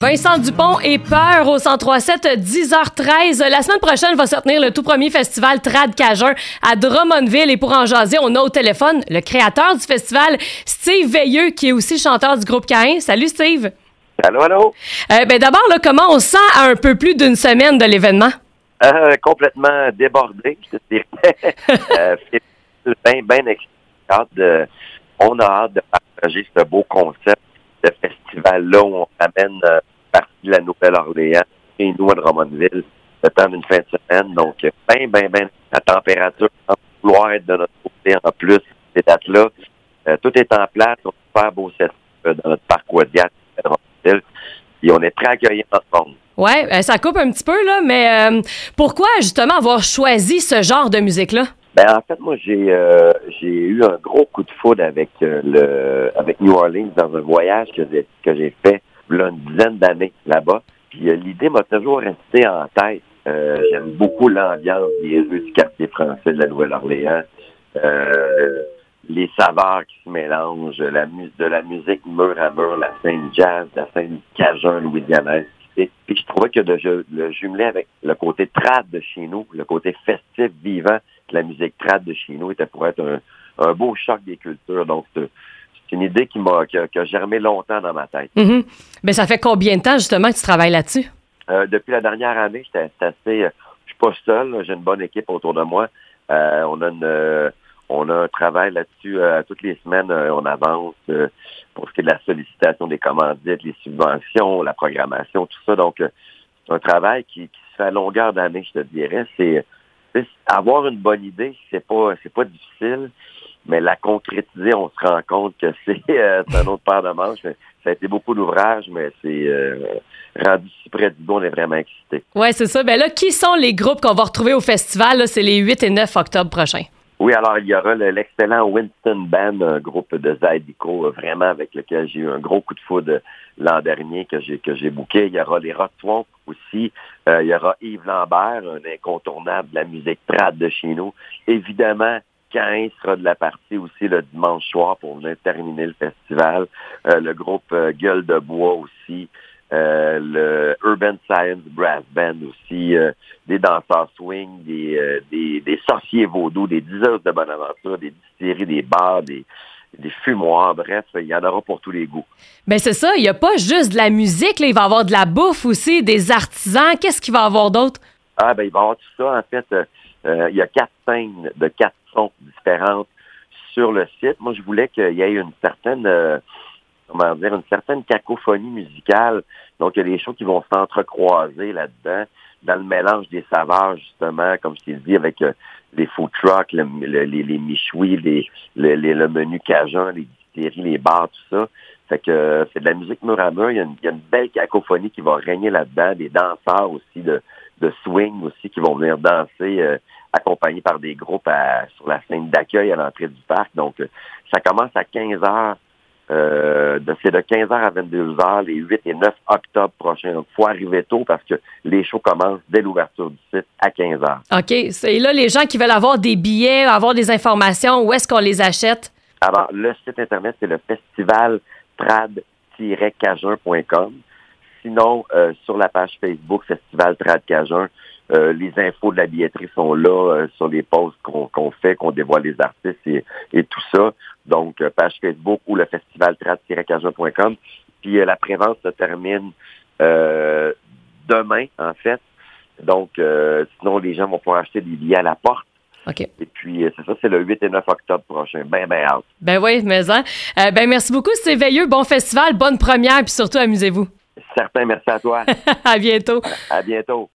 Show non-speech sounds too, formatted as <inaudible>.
Vincent Dupont et Peur au 1037 10h13. La semaine prochaine va se tenir le tout premier festival Trad Cajun à Drummondville et pour en jaser, on a au téléphone le créateur du festival, Steve Veilleux, qui est aussi chanteur du groupe Cain. Salut Steve. Allô, allô? Euh, ben d'abord, là, comment on se sent à un peu plus d'une semaine de l'événement? Euh, complètement débordé, je te dirais. <laughs> euh, c'est bien, bien on a hâte de partager ce beau concept de festival-là où on amène euh, partie de la Nouvelle-Orléans et nous à Drummondville le temps d'une fin de semaine. Donc, bien, bien, bien, la température va vouloir être de notre côté en plus ces dates-là. Euh, tout est en place. On a super beau set euh, dans notre parc Wadiat à Drummondville. Et on est très accueillants ensemble. Ouais, euh, ça coupe un petit peu, là, mais pourquoi justement avoir choisi ce genre de musique-là? Ben en fait, moi j'ai euh, j'ai eu un gros coup de foudre avec euh, le avec New Orleans dans un voyage que j'ai que j'ai fait a une dizaine d'années là-bas. Puis euh, l'idée m'a toujours resté en tête. Euh, J'aime beaucoup l'ambiance des rues du quartier français de la Nouvelle-Orléans. Les saveurs qui se mélangent, la mu de la musique mur à mur, la scène jazz, la scène cajun louisianaise. Et puis je trouvais que de le jumeler avec le côté trad de chez nous, le côté festif, vivant la musique trad de chez nous était pour être un, un beau choc des cultures. Donc c'est une idée qui m'a qui a, qui a germé longtemps dans ma tête. Mhm. Ben, ça fait combien de temps justement que tu travailles là-dessus? Euh, depuis la dernière année, j'étais assez. euh, je suis pas seul, j'ai une bonne équipe autour de moi. Euh, on a une, euh, on a un travail là-dessus euh, toutes les semaines. on avance euh, pour ce qui est de la sollicitation des commandites, les subventions, la programmation, tout ça. Donc, euh, c'est un travail qui, qui se fait à longueur d'année, je te dirais. C'est c'est- avoir une bonne idée, c'est pas c'est pas difficile, mais la concrétiser, on se rend compte que <laughs> c'est euh, un autre paire de manches. Ça a été beaucoup d'ouvrage, mais c'est euh, rendu si près du bout, on est vraiment excités. Ouais, c'est ça. Ben là, qui sont les groupes qu'on va retrouver au festival? C'est les 8 et 9 octobre prochains. Oui, alors il y aura le- l'excellent Winston Band, un groupe de Zydeco, euh, vraiment avec lequel j'ai eu un gros coup de foudre l'an dernier que j'ai que j'ai booké. Il y aura les Rot Swamp aussi. Euh, il y aura Yves Lambert, un incontournable de la musique trad de chez nous. Évidemment, Cain sera de la partie aussi le dimanche soir pour venir terminer le festival. Euh, le groupe euh, Gueule de Bois aussi. Euh, le Urban Science Brass Band aussi, euh, des danseurs swing, des, euh, des, des sorciers vaudous, des diseurs de bonne aventure, des distilleries, des bars, des, des fumoirs, bref, il y en aura pour tous les goûts. Ben c'est ça, il n'y a pas juste de la musique, là, il va y avoir de la bouffe aussi, des artisans. Qu'est-ce qu'il va y avoir d'autre? Ah ben il va y avoir tout ça. En fait, euh, euh, il y a quatre scènes de quatre sons différentes sur le site. Moi, je voulais qu'il y ait une certaine euh, comment dire, une certaine cacophonie musicale. Donc, il y a des choses qui vont s'entrecroiser là-dedans, dans le mélange des saveurs, justement, comme je t'ai dit, avec euh, les food trucks, le- le- les, les michouis, les, le, les- le menu cajun, les distilleries, les bars, tout ça. Fait que euh, c'est de la musique mur à mur. Il y, a une, y a une belle cacophonie qui va régner là-dedans, des danseurs aussi de, de swing aussi qui vont venir danser euh, accompagnés par des groupes à- sur la scène d'accueil à l'entrée du parc. Donc, euh, ça commence à 15 heures. Euh, de- c'est de 15h à 22h les 8 et 9 octobre prochains. Donc, faut arriver tôt parce que les shows commencent dès l'ouverture du site à 15h. OK. C'est là, les gens qui veulent avoir des billets, avoir des informations, où est-ce qu'on les achète? Alors, le site Internet, c'est le festival trad-cajun.com. Sinon, euh, sur la page Facebook Festival Trad Cajun, euh, les infos de la billetterie sont là euh, sur les posts qu'on qu'on fait, qu'on dévoile les artistes et, et tout ça. Donc, euh, page Facebook ou le festival trad-cajun.com. Puis euh, la prévente se termine euh, demain, en fait. Donc, euh, sinon, les gens vont pouvoir acheter des billets à la porte. OK. Et puis, c'est ça, c'est le 8 et 9 octobre prochain. Ben, ben, hâte. Ben oui, mais hein. Euh, ben merci beaucoup, c'est veilleux. Bon festival, bonne première, puis surtout amusez-vous. Certain, merci à toi. <laughs> à bientôt. À bientôt.